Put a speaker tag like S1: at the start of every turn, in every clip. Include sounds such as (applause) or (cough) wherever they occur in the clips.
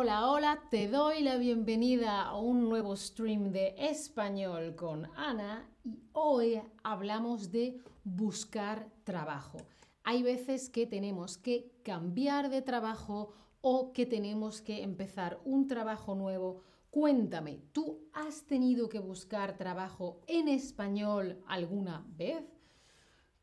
S1: hola, hola, te doy la bienvenida a un nuevo stream de español con Ana y hoy hablamos de buscar trabajo. Hay veces que tenemos que cambiar de trabajo o que tenemos que empezar un trabajo nuevo. Cuéntame, ¿tú has tenido que buscar trabajo en español alguna vez?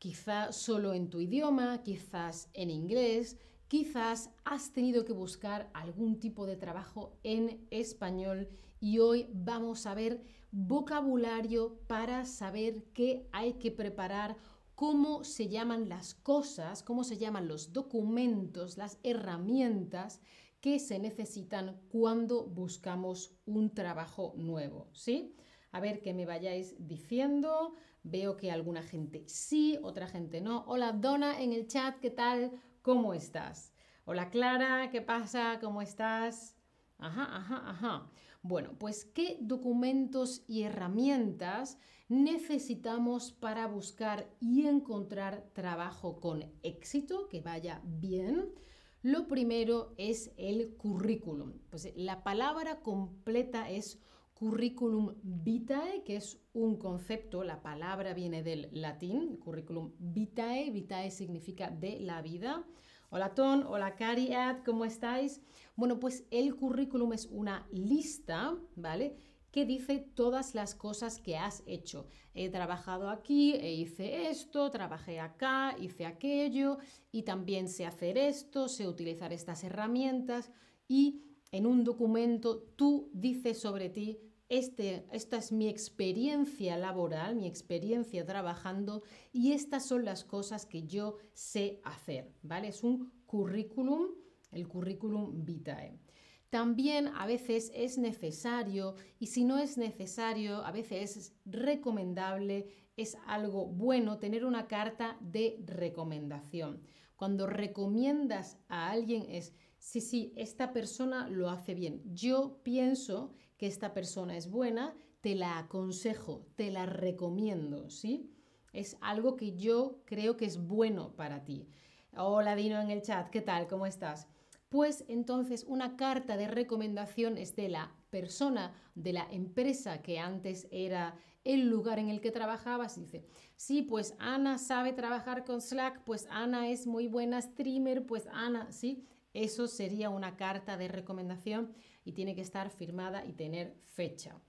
S1: Quizá solo en tu idioma, quizás en inglés Quizás has tenido que buscar algún tipo de trabajo en español y hoy vamos a ver vocabulario para saber qué hay que preparar, cómo se llaman las cosas, cómo se llaman los documentos, las herramientas que se necesitan cuando buscamos un trabajo nuevo, ¿sí? A ver que me vayáis diciendo. Veo que alguna gente sí, otra gente no. Hola Donna en el chat, ¿qué tal? ¿Cómo estás? Hola Clara, ¿qué pasa? ¿Cómo estás? Ajá, ajá, ajá. Bueno, pues ¿qué documentos y herramientas necesitamos para buscar y encontrar trabajo con éxito, que vaya bien? Lo primero es el currículum. Pues la palabra completa es curriculum vitae, que es un concepto, la palabra viene del latín, curriculum vitae, vitae significa de la vida. Hola Ton, hola Cariat, ¿cómo estáis? Bueno, pues el currículum es una lista, ¿vale? que dice todas las cosas que has hecho. He trabajado aquí, e hice esto, trabajé acá, hice aquello y también sé hacer esto, sé utilizar estas herramientas y en un documento tú dices sobre ti este, esta es mi experiencia laboral, mi experiencia trabajando y estas son las cosas que yo sé hacer, ¿vale? Es un currículum, el currículum vitae. También a veces es necesario y si no es necesario, a veces es recomendable, es algo bueno tener una carta de recomendación. Cuando recomiendas a alguien es, sí, sí, esta persona lo hace bien. Yo pienso que esta persona es buena, te la aconsejo, te la recomiendo, ¿sí? Es algo que yo creo que es bueno para ti. Hola Dino en el chat, ¿qué tal? ¿Cómo estás? Pues entonces una carta de recomendación es de la persona, de la empresa que antes era el lugar en el que trabajabas. Dice, sí, pues Ana sabe trabajar con Slack, pues Ana es muy buena streamer, pues Ana, ¿sí? Eso sería una carta de recomendación y tiene que estar firmada y tener fecha.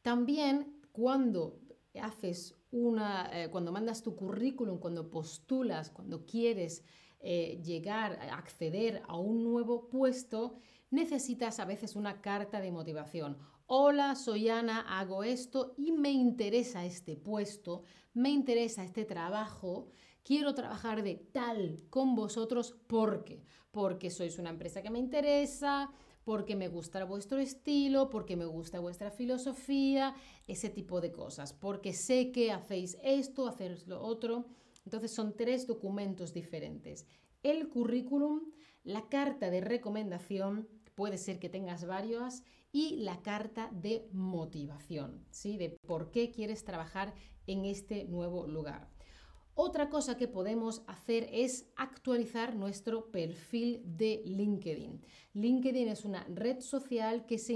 S1: También cuando haces una, eh, cuando mandas tu currículum, cuando postulas, cuando quieres eh, llegar, acceder a un nuevo puesto, necesitas a veces una carta de motivación. Hola, soy Ana, hago esto y me interesa este puesto, me interesa este trabajo, quiero trabajar de tal con vosotros porque, porque sois una empresa que me interesa, porque me gusta vuestro estilo, porque me gusta vuestra filosofía, ese tipo de cosas, porque sé que hacéis esto, hacéis lo otro. Entonces son tres documentos diferentes. El currículum, la carta de recomendación, puede ser que tengas varias, y la carta de motivación, ¿sí? De por qué quieres trabajar en este nuevo lugar. Otra cosa que podemos hacer es actualizar nuestro perfil de LinkedIn. LinkedIn es una red social que se,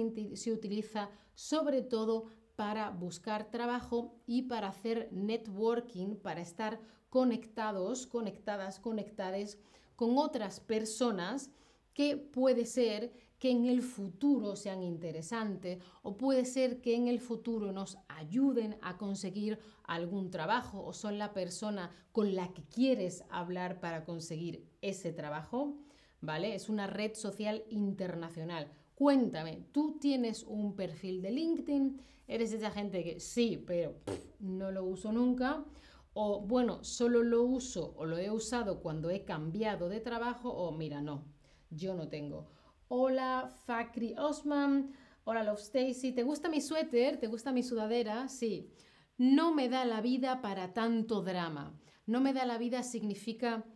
S1: utiliza sobre todo para buscar trabajo y para hacer networking, para estar conectados, conectadas, conectades con otras personas que puede ser que en el futuro sean interesantes o puede ser que en el futuro nos ayuden a conseguir algún trabajo o son la persona con la que quieres hablar para conseguir ese trabajo, ¿vale? Es una red social internacional. Cuéntame, ¿tú tienes un perfil de LinkedIn? ¿Eres esa gente que sí, pero no lo uso nunca? O bueno, solo lo uso o lo he usado cuando he cambiado de trabajo o mira, no, yo no tengo. Hola, Fakri Osman. Hola, Love Stacy. ¿Te gusta mi suéter? ¿Te gusta mi sudadera? Sí. No me da la vida para tanto drama. No me da la vida significa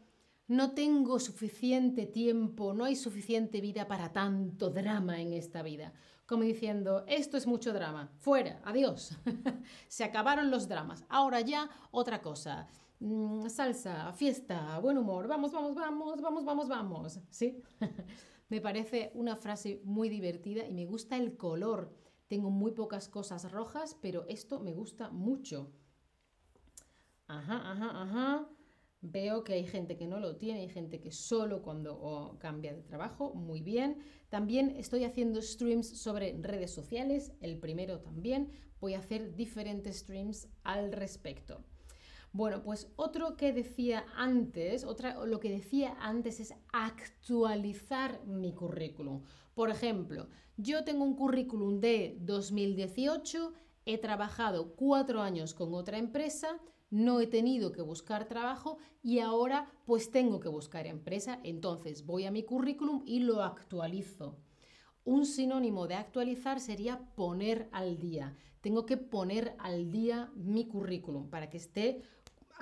S1: no tengo suficiente tiempo, no hay suficiente vida para tanto drama en esta vida. Como diciendo, esto es mucho drama, fuera, adiós. (laughs) Se acabaron los dramas. Ahora ya otra cosa. Mm, salsa, fiesta, buen humor, vamos, vamos, vamos, vamos, vamos, vamos. ¿Sí? (laughs) Me parece una frase muy divertida y me gusta el color. Tengo muy pocas cosas rojas, pero esto me gusta mucho. Ajá, ajá, ajá. Veo que hay gente que no lo tiene, hay gente que solo cuando cambia de trabajo, muy bien. También estoy haciendo streams sobre redes sociales, el primero también. Voy a hacer diferentes streams al respecto. Bueno, pues otro que decía antes, otra, lo que decía antes es actualizar mi currículum. Por ejemplo, yo tengo un currículum de 2018, he trabajado cuatro años con otra empresa, no he tenido que buscar trabajo y ahora pues tengo que buscar empresa, entonces voy a mi currículum y lo actualizo. Un sinónimo de actualizar sería poner al día. Tengo que poner al día mi currículum para que esté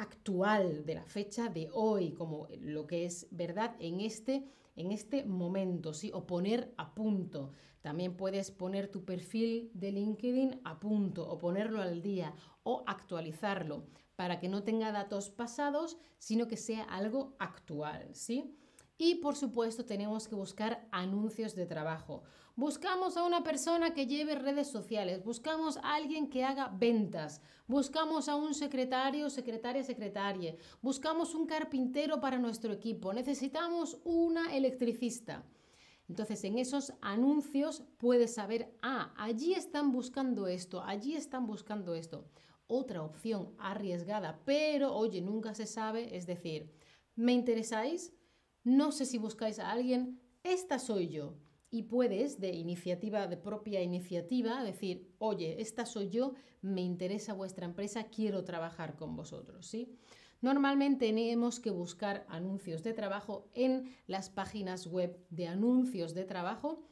S1: actual de la fecha de hoy, como lo que es verdad en este, en este momento, ¿sí? O poner a punto. También puedes poner tu perfil de LinkedIn a punto o ponerlo al día o actualizarlo para que no tenga datos pasados, sino que sea algo actual, ¿sí? Y por supuesto tenemos que buscar anuncios de trabajo. Buscamos a una persona que lleve redes sociales, buscamos a alguien que haga ventas, buscamos a un secretario, secretaria, secretaria, buscamos un carpintero para nuestro equipo, necesitamos una electricista. Entonces, en esos anuncios puedes saber, ah, allí están buscando esto, allí están buscando esto otra opción arriesgada, pero oye, nunca se sabe, es decir, ¿me interesáis? No sé si buscáis a alguien, esta soy yo. Y puedes, de iniciativa, de propia iniciativa, decir, oye, esta soy yo, me interesa vuestra empresa, quiero trabajar con vosotros, ¿sí? Normalmente tenemos que buscar anuncios de trabajo en las páginas web de anuncios de trabajo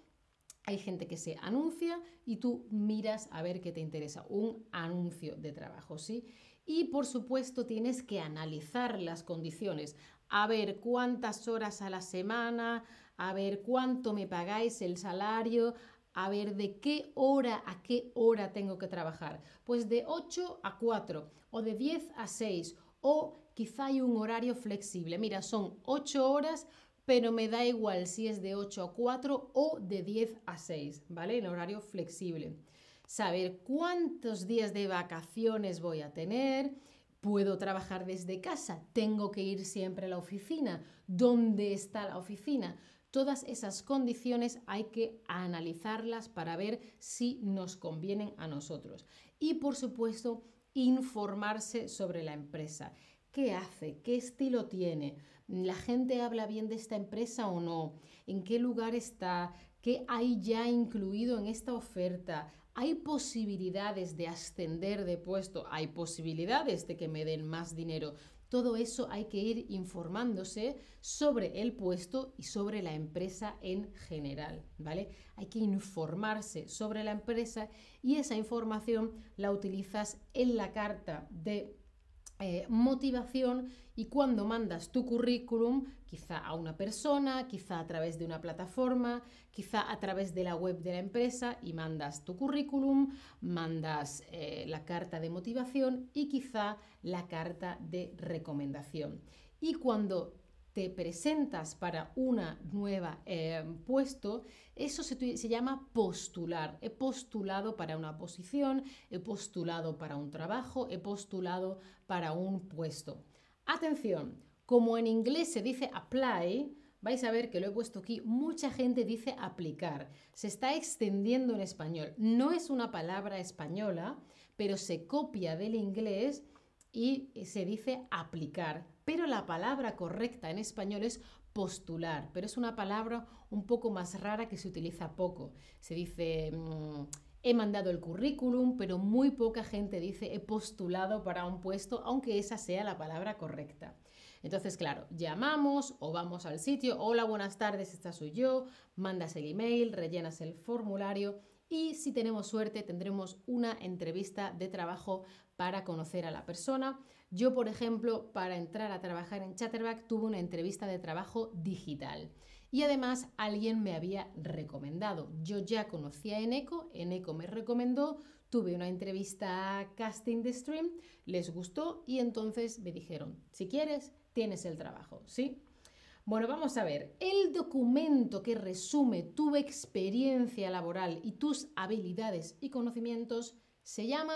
S1: hay gente que se anuncia y tú miras a ver qué te interesa, un anuncio de trabajo, ¿sí? Y por supuesto tienes que analizar las condiciones, a ver cuántas horas a la semana, a ver cuánto me pagáis el salario, a ver de qué hora a qué hora tengo que trabajar. Pues de 8 a 4 o de 10 a 6 o quizá hay un horario flexible. Mira, son 8 horas pero me da igual si es de 8 a 4 o de 10 a 6, ¿vale? En horario flexible. Saber cuántos días de vacaciones voy a tener, puedo trabajar desde casa, tengo que ir siempre a la oficina, ¿dónde está la oficina? Todas esas condiciones hay que analizarlas para ver si nos convienen a nosotros. Y por supuesto, informarse sobre la empresa. ¿Qué hace? ¿Qué estilo tiene? ¿La gente habla bien de esta empresa o no? ¿En qué lugar está? ¿Qué hay ya incluido en esta oferta? ¿Hay posibilidades de ascender de puesto? ¿Hay posibilidades de que me den más dinero? Todo eso hay que ir informándose sobre el puesto y sobre la empresa en general, ¿vale? Hay que informarse sobre la empresa y esa información la utilizas en la carta de eh, motivación y cuando mandas tu currículum, quizá a una persona, quizá a través de una plataforma, quizá a través de la web de la empresa y mandas tu currículum, mandas eh, la carta de motivación y quizá la carta de recomendación. Y cuando te presentas para una nueva eh, puesto, eso se, se, llama postular. He postulado para una posición, he postulado para un trabajo, he postulado para un puesto. Atención, como en inglés se dice apply, vais a ver que lo he puesto aquí, mucha gente dice aplicar. Se está extendiendo en español. No es una palabra española, pero se copia del inglés y se dice aplicar pero la palabra correcta en español es postular, pero es una palabra un poco más rara que se utiliza poco. Se dice, mm, he mandado el currículum, pero muy poca gente dice he postulado para un puesto, aunque esa sea la palabra correcta. Entonces, claro, llamamos o vamos al sitio, hola, buenas tardes, esta soy yo, mandas el email, rellenas el formulario y si tenemos suerte tendremos una entrevista de trabajo para conocer a la persona. Yo, por ejemplo, para entrar a trabajar en Chatterback tuve una entrevista de trabajo digital. Y además alguien me había recomendado. Yo ya conocía a Eneco, Eneco me recomendó, tuve una entrevista casting de stream, les gustó y entonces me dijeron, si quieres, tienes el trabajo, ¿sí? Bueno, vamos a ver. El documento que resume tu experiencia laboral y tus habilidades y conocimientos se llama...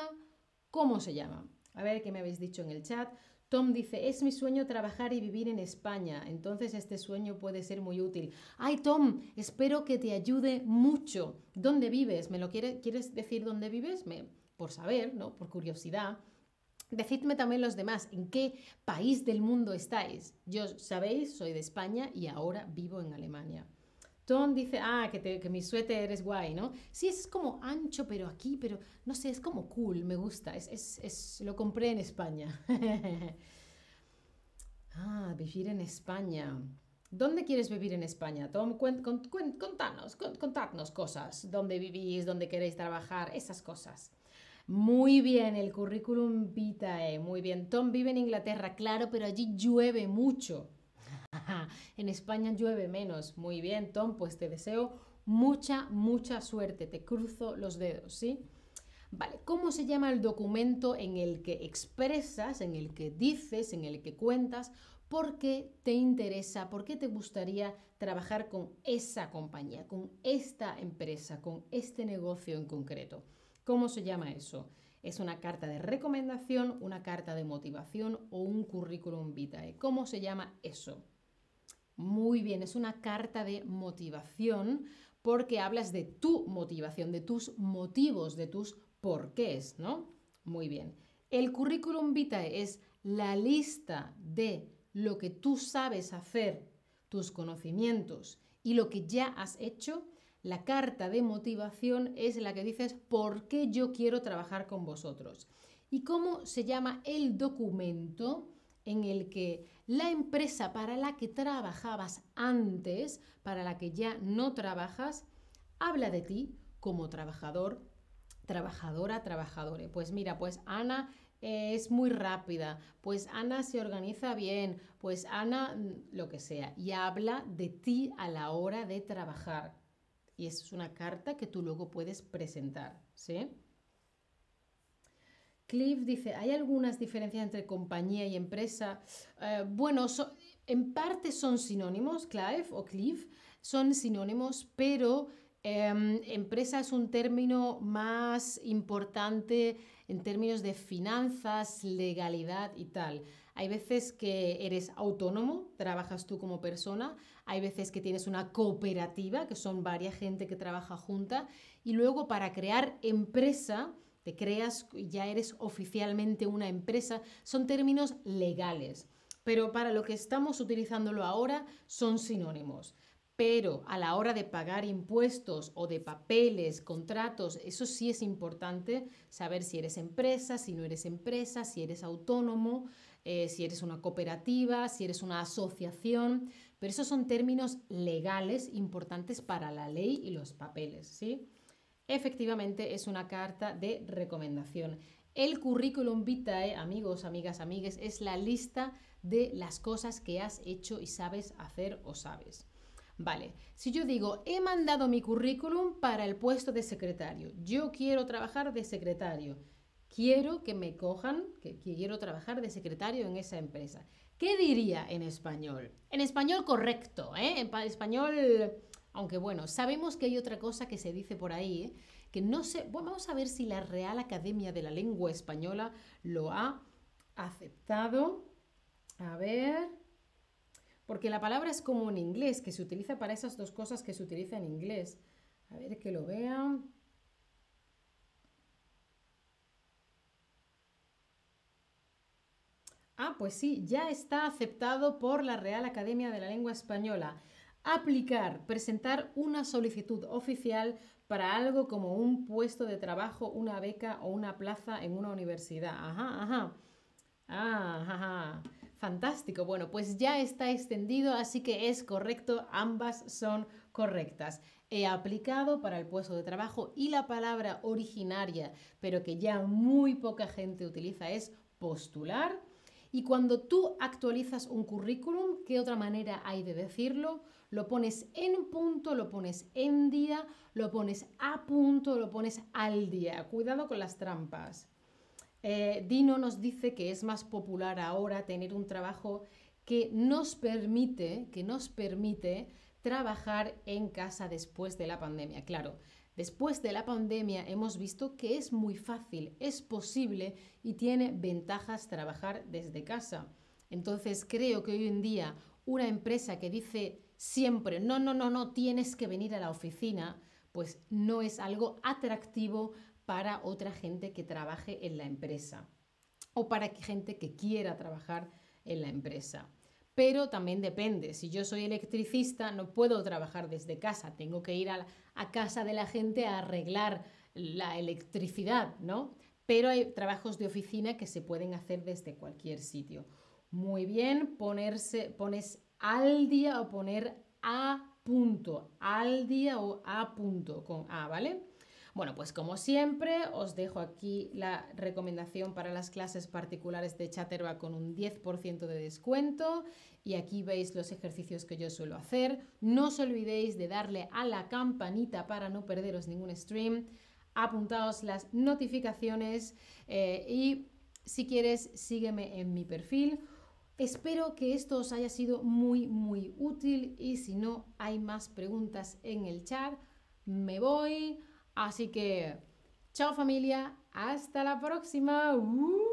S1: ¿Cómo se llama? A ver qué me habéis dicho en el chat. Tom dice, es mi sueño trabajar y vivir en España, entonces este sueño puede ser muy útil. Ay, Tom, espero que te ayude mucho. ¿Dónde vives? ¿Me lo quieres decir dónde vives? Por saber, ¿no? Por curiosidad. Decidme también los demás, ¿en qué país del mundo estáis? Yo, sabéis, soy de España y ahora vivo en Alemania. Tom dice, ah, que, mi suéter es guay, ¿no? Sí, es como ancho, pero aquí, pero no sé, es como cool, me gusta. Es, lo compré en España. (laughs) ah, vivir en España. ¿Dónde quieres vivir en España? Tom, contanos, contadnos cosas. ¿Dónde vivís? ¿Dónde queréis trabajar? Esas cosas. Muy bien, el currículum vitae, muy bien. Tom vive en Inglaterra, claro, pero allí llueve mucho. (laughs) en España llueve menos. Muy bien, Tom, pues te deseo mucha, mucha suerte. Te cruzo los dedos, ¿sí? Vale, ¿cómo se llama el documento en el que expresas, en el que dices, en el que cuentas por qué te interesa, por qué te gustaría trabajar con esa compañía, con esta empresa, con este negocio en concreto? ¿Cómo se llama eso? ¿Es una carta de recomendación, una carta de motivación o un currículum vitae? ¿Cómo se llama eso? Muy bien, es una carta de motivación porque hablas de tu motivación, de tus motivos, de tus porqués, ¿no? Muy bien. El currículum vitae es la lista de lo que tú sabes hacer, tus conocimientos y lo que ya has hecho la carta de motivación es la que dices por qué yo quiero trabajar con vosotros. ¿Y cómo se llama el documento en el que la empresa para la que trabajabas antes, para la que ya no trabajas, habla de ti como trabajador, trabajadora, trabajadore? Pues mira, pues Ana es muy rápida, pues Ana se organiza bien, pues Ana mm, lo que sea, y habla de ti a la hora de trabajar y es una carta que tú luego puedes presentar, ¿sí? Cliff dice, ¿hay algunas diferencias entre compañía y empresa? Eh, bueno, en parte son sinónimos, Clive o Cliff, son sinónimos, pero em, empresa es un término más importante en términos de finanzas, legalidad y tal. Hay veces que eres autónomo, trabajas tú como persona, hay veces que tienes una cooperativa, que son varias gente que trabaja junta, y luego para crear empresa, te creas, ya eres oficialmente una empresa, son términos legales. Pero para lo que estamos utilizándolo ahora son sinónimos. Pero a la hora de pagar impuestos o de papeles, contratos, eso sí es importante saber si eres empresa, si no eres empresa, si eres autónomo, eh, si eres una cooperativa, si eres una asociación, pero esos son términos legales importantes para la ley y los papeles, ¿sí? Efectivamente es una carta de recomendación. El currículum vitae, amigos, amigas, amigues, es la lista de las cosas que has hecho y sabes hacer o sabes. Vale, si yo digo, he mandado mi currículum para el puesto de secretario, yo quiero trabajar de secretario, quiero que me cojan, que, quiero trabajar de secretario en esa empresa. ¿Qué diría en español? En español correcto, ¿eh? En español, aunque bueno, sabemos que hay otra cosa que se dice por ahí, ¿eh? que no sé, bueno, vamos a ver si la Real Academia de la Lengua Española lo ha aceptado. A ver, porque la palabra es como en inglés, que se utiliza para esas dos cosas que se utiliza en inglés. A ver que lo vean. Ah, pues sí, ya está aceptado por la Real Academia de la Lengua Española. Aplicar, presentar una solicitud oficial para algo como un puesto de trabajo, una beca o una plaza en una universidad. Ajá, ajá. Ah, ajá. Fantástico. Bueno, pues ya está extendido, así que es correcto, ambas son correctas. He aplicado para el puesto de trabajo y la palabra originaria, pero que ya muy poca gente utiliza, es postular y cuando tú actualizas un currículum, ¿qué otra manera hay de decirlo? Lo pones en punto, lo pones en día, lo pones a punto, lo pones al día. Cuidado con las trampas. Eh, Dino nos dice que es más popular ahora tener un trabajo que nos permite, que nos permite trabajar en casa después de la pandemia. Claro, después de la pandemia hemos visto que es muy fácil, es posible y tiene ventajas trabajar desde casa. Entonces creo que hoy en día una empresa que dice siempre, no, no, no, no, tienes que venir a la oficina, pues no es algo atractivo para otra gente que trabaje en la empresa o para gente que quiera trabajar en la empresa. Pero también depende, si yo soy electricista no puedo trabajar desde casa, tengo que ir a, a casa de la gente a arreglar la electricidad, ¿no? Pero hay trabajos de oficina que se pueden hacer desde cualquier sitio. Muy bien, ponerse, pones al día o poner a punto, al día o a punto con A, ¿vale? Bueno, pues como siempre, os dejo aquí la recomendación para las clases particulares de Chatterback con un 10% de descuento y aquí veis los ejercicios que yo suelo hacer. No os olvidéis de darle a la campanita para no perderos ningún stream. Apuntaos las notificaciones eh, y si quieres sígueme en mi perfil Espero que esto os haya sido muy, muy útil y si no hay más preguntas en el chat, me voy. Así que, chao familia, hasta la próxima. ¡Uh!